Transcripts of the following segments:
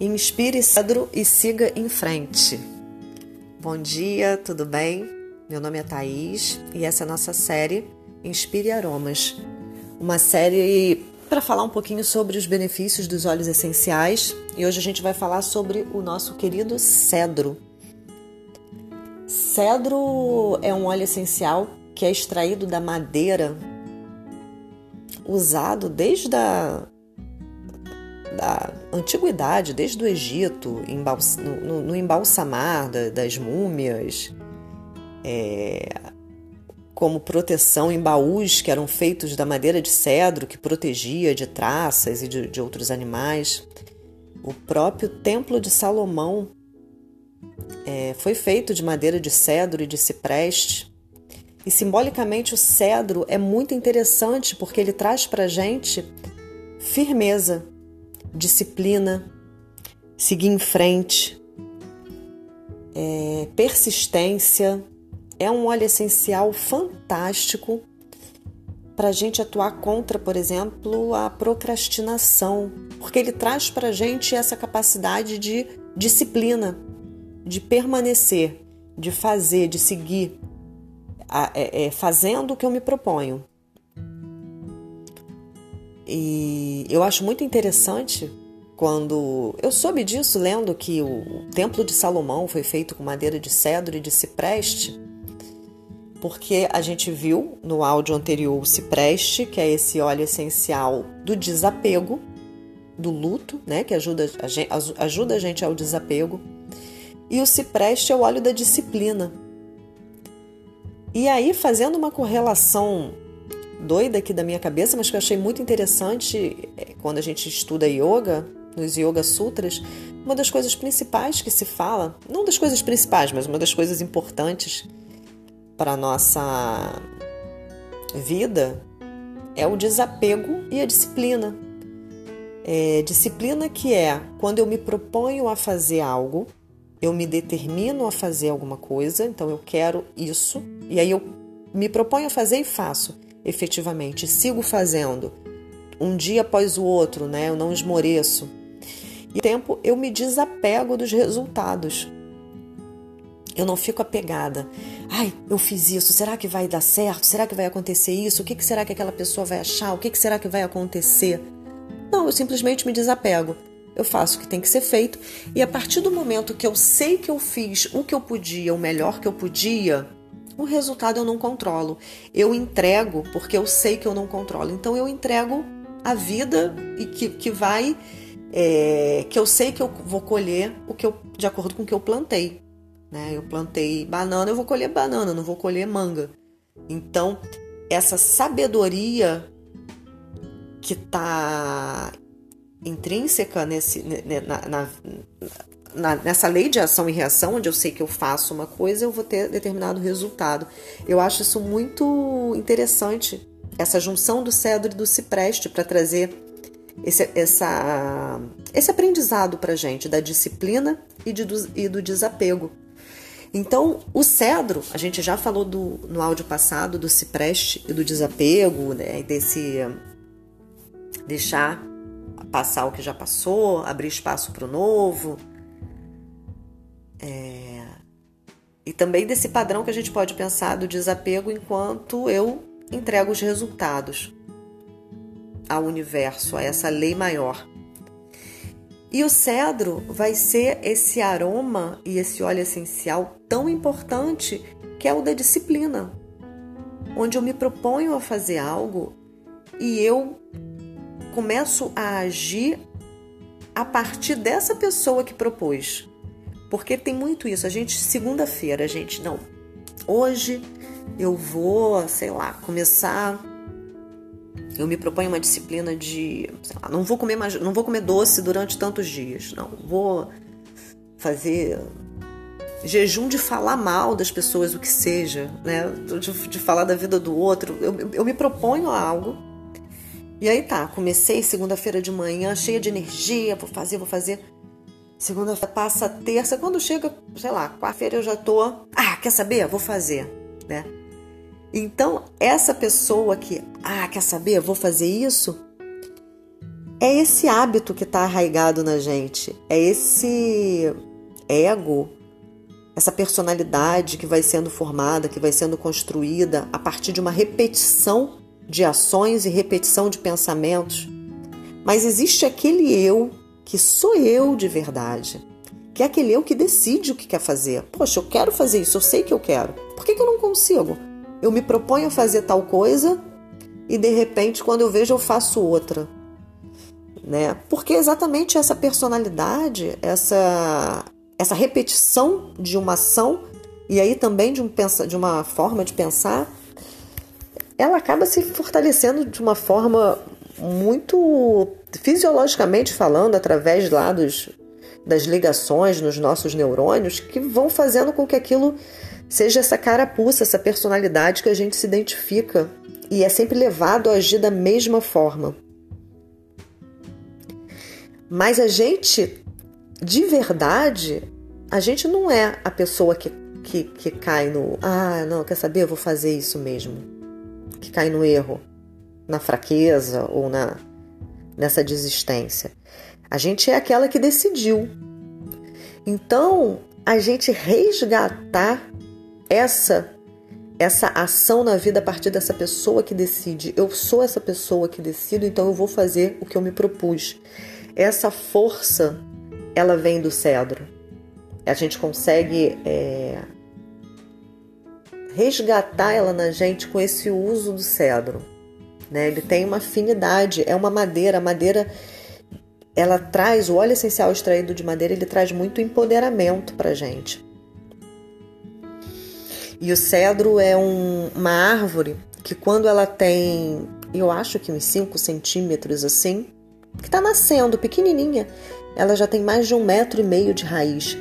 Inspire cedro e siga em frente. Bom dia, tudo bem? Meu nome é Thaís e essa é a nossa série Inspire Aromas. Uma série para falar um pouquinho sobre os benefícios dos óleos essenciais e hoje a gente vai falar sobre o nosso querido cedro. Cedro é um óleo essencial que é extraído da madeira usado desde a da antiguidade, desde o Egito, no, embalsamar das múmias, é, como proteção em baús que eram feitos da madeira de cedro, que protegia de traças e de, de outros animais. O próprio Templo de Salomão é, foi feito de madeira de cedro e de cipreste. E simbolicamente o cedro é muito interessante porque ele traz para gente firmeza, disciplina, seguir em frente, é, persistência. É um óleo essencial fantástico para a gente atuar contra, por exemplo, a procrastinação, porque ele traz para a gente essa capacidade de disciplina, de permanecer, de fazer, de seguir, é, é, fazendo o que eu me proponho. E eu acho muito interessante quando eu soube disso lendo que o Templo de Salomão foi feito com madeira de cedro e de cipreste, porque a gente viu no áudio anterior o cipreste, que é esse óleo essencial do desapego, do luto, né, que ajuda a gente, ajuda a gente ao desapego, e o cipreste é o óleo da disciplina. E aí, fazendo uma correlação doida aqui da minha cabeça, mas que eu achei muito interessante é, quando a gente estuda yoga, nos Yoga Sutras, uma das coisas principais que se fala, não das coisas principais, mas uma das coisas importantes para a nossa vida é o desapego e a disciplina. É, disciplina que é quando eu me proponho a fazer algo, eu me determino a fazer alguma coisa, então eu quero isso, e aí eu me proponho a fazer e faço efetivamente, sigo fazendo um dia após o outro, né? Eu não esmoreço. E tempo eu me desapego dos resultados. Eu não fico apegada. Ai, eu fiz isso, será que vai dar certo? Será que vai acontecer isso? O que será que aquela pessoa vai achar? O que será que vai acontecer? Não, eu simplesmente me desapego. Eu faço o que tem que ser feito e a partir do momento que eu sei que eu fiz o que eu podia, o melhor que eu podia, o resultado eu não controlo. Eu entrego porque eu sei que eu não controlo. Então eu entrego a vida e que, que vai. É, que eu sei que eu vou colher o que eu, de acordo com o que eu plantei. Né? Eu plantei banana, eu vou colher banana, não vou colher manga. Então, essa sabedoria que está intrínseca nesse, na, na, na, nessa lei de ação e reação, onde eu sei que eu faço uma coisa, eu vou ter determinado resultado. Eu acho isso muito interessante, essa junção do cedro e do cipreste para trazer esse, essa, esse aprendizado para gente da disciplina e, de, do, e do desapego. Então, o cedro, a gente já falou do, no áudio passado do cipreste e do desapego, né, desse deixar passar o que já passou, abrir espaço para o novo, é... E também desse padrão que a gente pode pensar do desapego enquanto eu entrego os resultados ao universo, a essa lei maior. E o cedro vai ser esse aroma e esse óleo essencial tão importante que é o da disciplina, onde eu me proponho a fazer algo e eu começo a agir a partir dessa pessoa que propôs. Porque tem muito isso. A gente, segunda-feira, a gente, não. Hoje eu vou, sei lá, começar. Eu me proponho uma disciplina de, sei lá, não vou comer mais, não vou comer doce durante tantos dias. Não, vou fazer jejum de falar mal das pessoas, o que seja, né? De, de falar da vida do outro. Eu, eu me proponho a algo. E aí tá, comecei segunda-feira de manhã, cheia de energia, vou fazer, vou fazer. Segunda-feira passa terça, quando chega, sei lá, quarta-feira eu já tô, ah, quer saber? Vou fazer, né? Então, essa pessoa que, ah, quer saber? Vou fazer isso. é esse hábito que está arraigado na gente, é esse ego, essa personalidade que vai sendo formada, que vai sendo construída a partir de uma repetição de ações e repetição de pensamentos. Mas existe aquele eu que sou eu de verdade, que é aquele eu que decide o que quer fazer. Poxa, eu quero fazer isso, eu sei que eu quero. Por que, que eu não consigo? Eu me proponho a fazer tal coisa e de repente, quando eu vejo, eu faço outra né? Porque exatamente essa personalidade, essa essa repetição de uma ação e aí também de, um, de uma forma de pensar, ela acaba se fortalecendo de uma forma muito fisiologicamente falando, através lá dos, das ligações nos nossos neurônios, que vão fazendo com que aquilo seja essa carapuça, essa personalidade que a gente se identifica e é sempre levado a agir da mesma forma. Mas a gente, de verdade, a gente não é a pessoa que, que, que cai no. Ah, não, quer saber? Eu vou fazer isso mesmo. Que cai no erro, na fraqueza ou na nessa desistência. A gente é aquela que decidiu. Então, a gente resgatar essa essa ação na vida a partir dessa pessoa que decide. Eu sou essa pessoa que decido, então eu vou fazer o que eu me propus. Essa força, ela vem do cedro. A gente consegue é, resgatar ela na gente com esse uso do cedro. Né? Ele tem uma afinidade, é uma madeira. A madeira, ela traz, o óleo essencial extraído de madeira, ele traz muito empoderamento para gente. E o cedro é um, uma árvore que quando ela tem, eu acho que uns 5 centímetros assim, que está nascendo, pequenininha. Ela já tem mais de um metro e meio de raiz.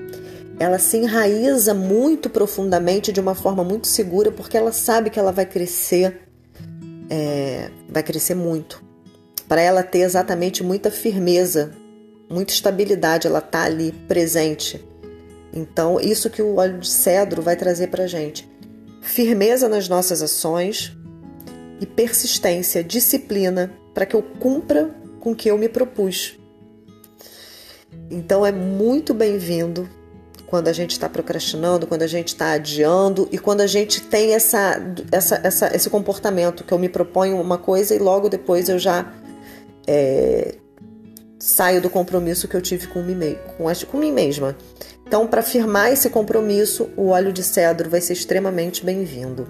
Ela se enraiza muito profundamente, de uma forma muito segura, porque ela sabe que ela vai crescer, é, vai crescer muito. Para ela ter exatamente muita firmeza, muita estabilidade, ela tá ali presente. Então, isso que o óleo de cedro vai trazer para gente: firmeza nas nossas ações e persistência, disciplina, para que eu cumpra com que eu me propus. Então é muito bem-vindo quando a gente está procrastinando, quando a gente está adiando e quando a gente tem essa, essa, essa, esse comportamento que eu me proponho uma coisa e logo depois eu já é, saio do compromisso que eu tive com mim, com, com mim mesma. Então, para firmar esse compromisso, o óleo de cedro vai ser extremamente bem-vindo.